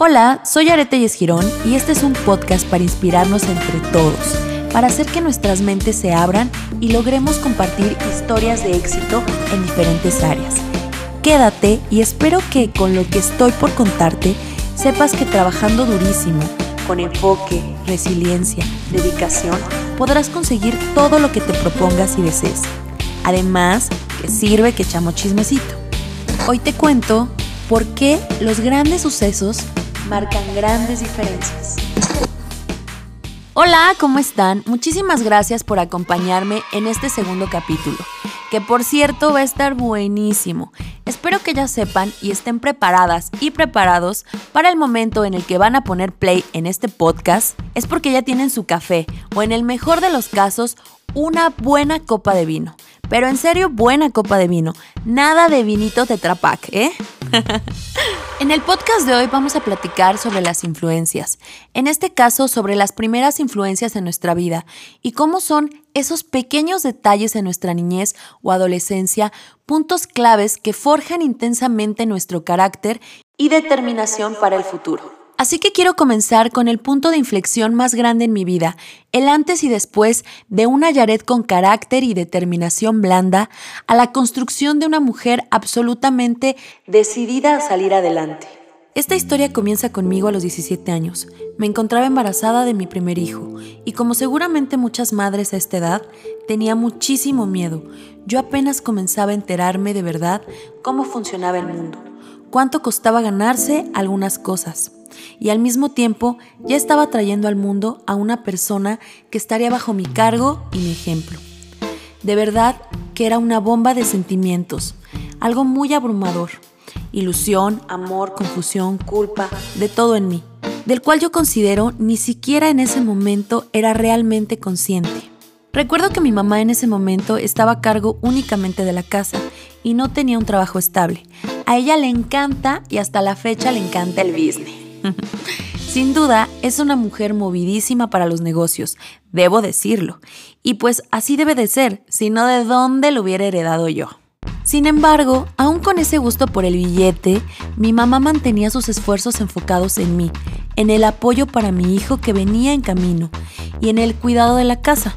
Hola, soy Arete Girón y este es un podcast para inspirarnos entre todos, para hacer que nuestras mentes se abran y logremos compartir historias de éxito en diferentes áreas. Quédate y espero que con lo que estoy por contarte sepas que trabajando durísimo, con enfoque, resiliencia, dedicación, podrás conseguir todo lo que te propongas y desees. Además, que sirve que echamos chismecito. Hoy te cuento por qué los grandes sucesos marcan grandes diferencias. Hola, ¿cómo están? Muchísimas gracias por acompañarme en este segundo capítulo, que por cierto va a estar buenísimo. Espero que ya sepan y estén preparadas y preparados para el momento en el que van a poner play en este podcast. Es porque ya tienen su café o en el mejor de los casos una buena copa de vino. Pero en serio, buena copa de vino. Nada de vinito tetrapac, ¿eh? en el podcast de hoy vamos a platicar sobre las influencias. En este caso, sobre las primeras influencias en nuestra vida y cómo son esos pequeños detalles en nuestra niñez o adolescencia, puntos claves que forjan intensamente nuestro carácter y determinación para el futuro. Así que quiero comenzar con el punto de inflexión más grande en mi vida, el antes y después de una Yaret con carácter y determinación blanda a la construcción de una mujer absolutamente decidida a salir adelante. Esta historia comienza conmigo a los 17 años. Me encontraba embarazada de mi primer hijo y como seguramente muchas madres a esta edad, tenía muchísimo miedo. Yo apenas comenzaba a enterarme de verdad cómo funcionaba el mundo, cuánto costaba ganarse algunas cosas y al mismo tiempo ya estaba trayendo al mundo a una persona que estaría bajo mi cargo y mi ejemplo. De verdad que era una bomba de sentimientos, algo muy abrumador. Ilusión, amor, confusión, culpa, de todo en mí, del cual yo considero ni siquiera en ese momento era realmente consciente. Recuerdo que mi mamá en ese momento estaba a cargo únicamente de la casa y no tenía un trabajo estable. A ella le encanta y hasta la fecha le encanta el business. Sin duda, es una mujer movidísima para los negocios, debo decirlo. Y pues así debe de ser, si no de dónde lo hubiera heredado yo. Sin embargo, aún con ese gusto por el billete, mi mamá mantenía sus esfuerzos enfocados en mí, en el apoyo para mi hijo que venía en camino y en el cuidado de la casa.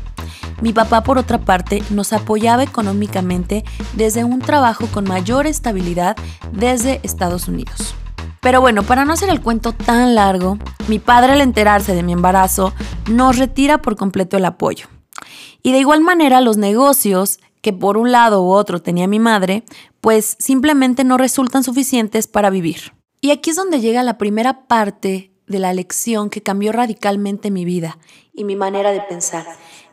Mi papá, por otra parte, nos apoyaba económicamente desde un trabajo con mayor estabilidad desde Estados Unidos. Pero bueno, para no hacer el cuento tan largo, mi padre al enterarse de mi embarazo nos retira por completo el apoyo. Y de igual manera los negocios que por un lado u otro tenía mi madre, pues simplemente no resultan suficientes para vivir. Y aquí es donde llega la primera parte de la lección que cambió radicalmente mi vida y mi manera de pensar.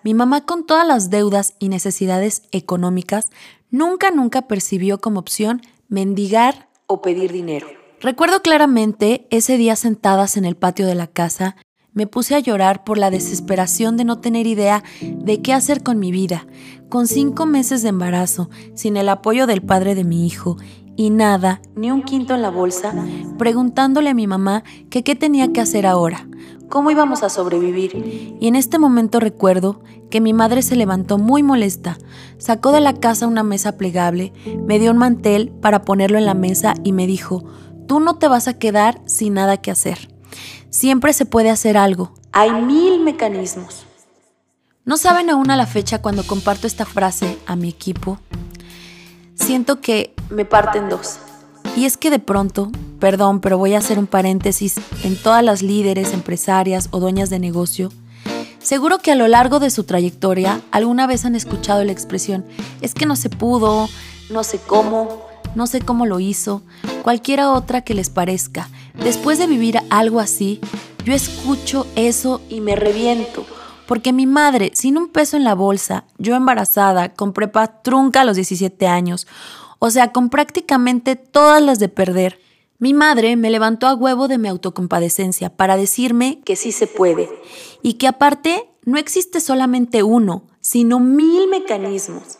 Mi mamá con todas las deudas y necesidades económicas nunca, nunca percibió como opción mendigar o pedir dinero. Recuerdo claramente ese día sentadas en el patio de la casa, me puse a llorar por la desesperación de no tener idea de qué hacer con mi vida, con cinco meses de embarazo, sin el apoyo del padre de mi hijo y nada, ni un quinto en la bolsa, preguntándole a mi mamá que qué tenía que hacer ahora, cómo íbamos a sobrevivir. Y en este momento recuerdo que mi madre se levantó muy molesta, sacó de la casa una mesa plegable, me dio un mantel para ponerlo en la mesa y me dijo, Tú no te vas a quedar sin nada que hacer. Siempre se puede hacer algo. Hay mil mecanismos. No saben aún a la fecha cuando comparto esta frase a mi equipo. Siento que me parten dos. Y es que de pronto, perdón, pero voy a hacer un paréntesis en todas las líderes, empresarias o dueñas de negocio. Seguro que a lo largo de su trayectoria alguna vez han escuchado la expresión, es que no se pudo, no sé cómo, no sé cómo lo hizo, cualquiera otra que les parezca. Después de vivir algo así, yo escucho eso y me reviento. Porque mi madre, sin un peso en la bolsa, yo embarazada, con prepa trunca a los 17 años, o sea, con prácticamente todas las de perder, mi madre me levantó a huevo de mi autocompadecencia para decirme que sí se puede y que aparte no existe solamente uno, sino mil mecanismos.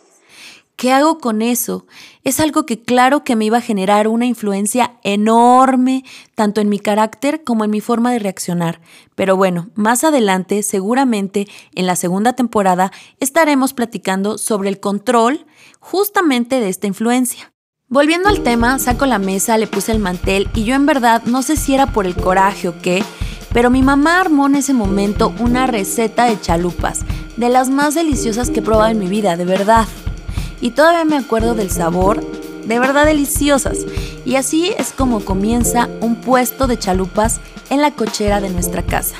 ¿Qué hago con eso? Es algo que claro que me iba a generar una influencia enorme, tanto en mi carácter como en mi forma de reaccionar. Pero bueno, más adelante, seguramente en la segunda temporada, estaremos platicando sobre el control justamente de esta influencia. Volviendo al tema, saco la mesa, le puse el mantel y yo en verdad no sé si era por el coraje o qué, pero mi mamá armó en ese momento una receta de chalupas, de las más deliciosas que he probado en mi vida, de verdad. Y todavía me acuerdo del sabor, de verdad deliciosas. Y así es como comienza un puesto de chalupas en la cochera de nuestra casa.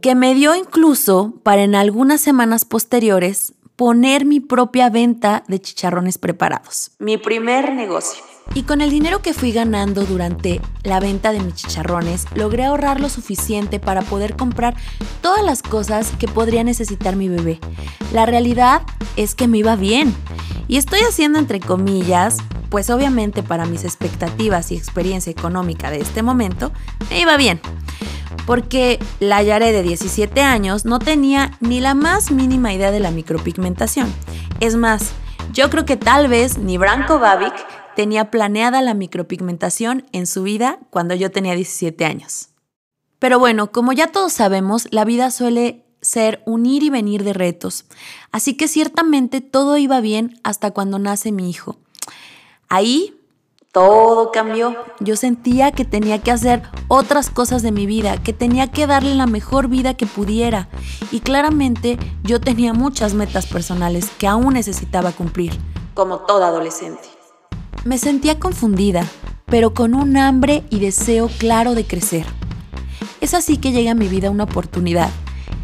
Que me dio incluso para en algunas semanas posteriores poner mi propia venta de chicharrones preparados. Mi primer negocio. Y con el dinero que fui ganando durante la venta de mis chicharrones, logré ahorrar lo suficiente para poder comprar todas las cosas que podría necesitar mi bebé. La realidad es que me iba bien. Y estoy haciendo entre comillas, pues obviamente para mis expectativas y experiencia económica de este momento, me iba bien. Porque la Yare de 17 años no tenía ni la más mínima idea de la micropigmentación. Es más, yo creo que tal vez ni Branko Babic tenía planeada la micropigmentación en su vida cuando yo tenía 17 años. Pero bueno, como ya todos sabemos, la vida suele ser un ir y venir de retos, así que ciertamente todo iba bien hasta cuando nace mi hijo. Ahí todo cambió. Yo sentía que tenía que hacer otras cosas de mi vida, que tenía que darle la mejor vida que pudiera. Y claramente yo tenía muchas metas personales que aún necesitaba cumplir, como toda adolescente. Me sentía confundida, pero con un hambre y deseo claro de crecer. Es así que llega a mi vida una oportunidad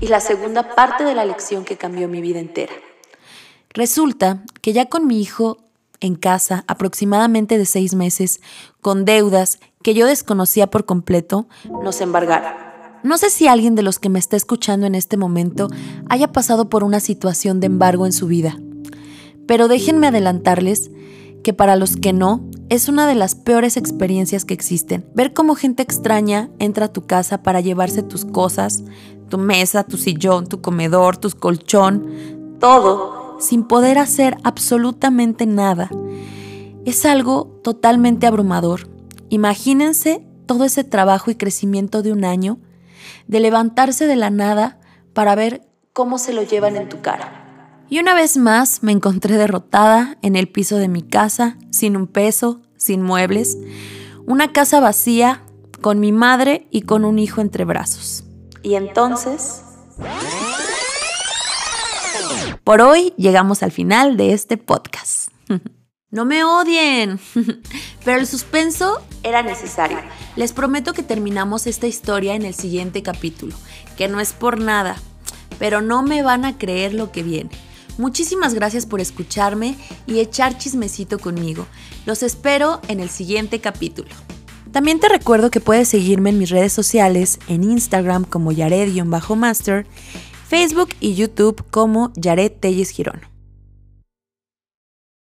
y la segunda parte de la lección que cambió mi vida entera. Resulta que ya con mi hijo en casa, aproximadamente de seis meses, con deudas que yo desconocía por completo, nos embargaron. No sé si alguien de los que me está escuchando en este momento haya pasado por una situación de embargo en su vida, pero déjenme adelantarles que para los que no, es una de las peores experiencias que existen. Ver cómo gente extraña entra a tu casa para llevarse tus cosas, tu mesa, tu sillón, tu comedor, tu colchón, todo, sin poder hacer absolutamente nada. Es algo totalmente abrumador. Imagínense todo ese trabajo y crecimiento de un año, de levantarse de la nada para ver cómo se lo llevan en tu cara. Y una vez más me encontré derrotada en el piso de mi casa, sin un peso, sin muebles, una casa vacía, con mi madre y con un hijo entre brazos. Y entonces... Por hoy llegamos al final de este podcast. No me odien, pero el suspenso era necesario. Les prometo que terminamos esta historia en el siguiente capítulo, que no es por nada, pero no me van a creer lo que viene. Muchísimas gracias por escucharme y echar chismecito conmigo. Los espero en el siguiente capítulo. También te recuerdo que puedes seguirme en mis redes sociales, en Instagram como Yared-Master, Facebook y YouTube como Yared Telles Girón.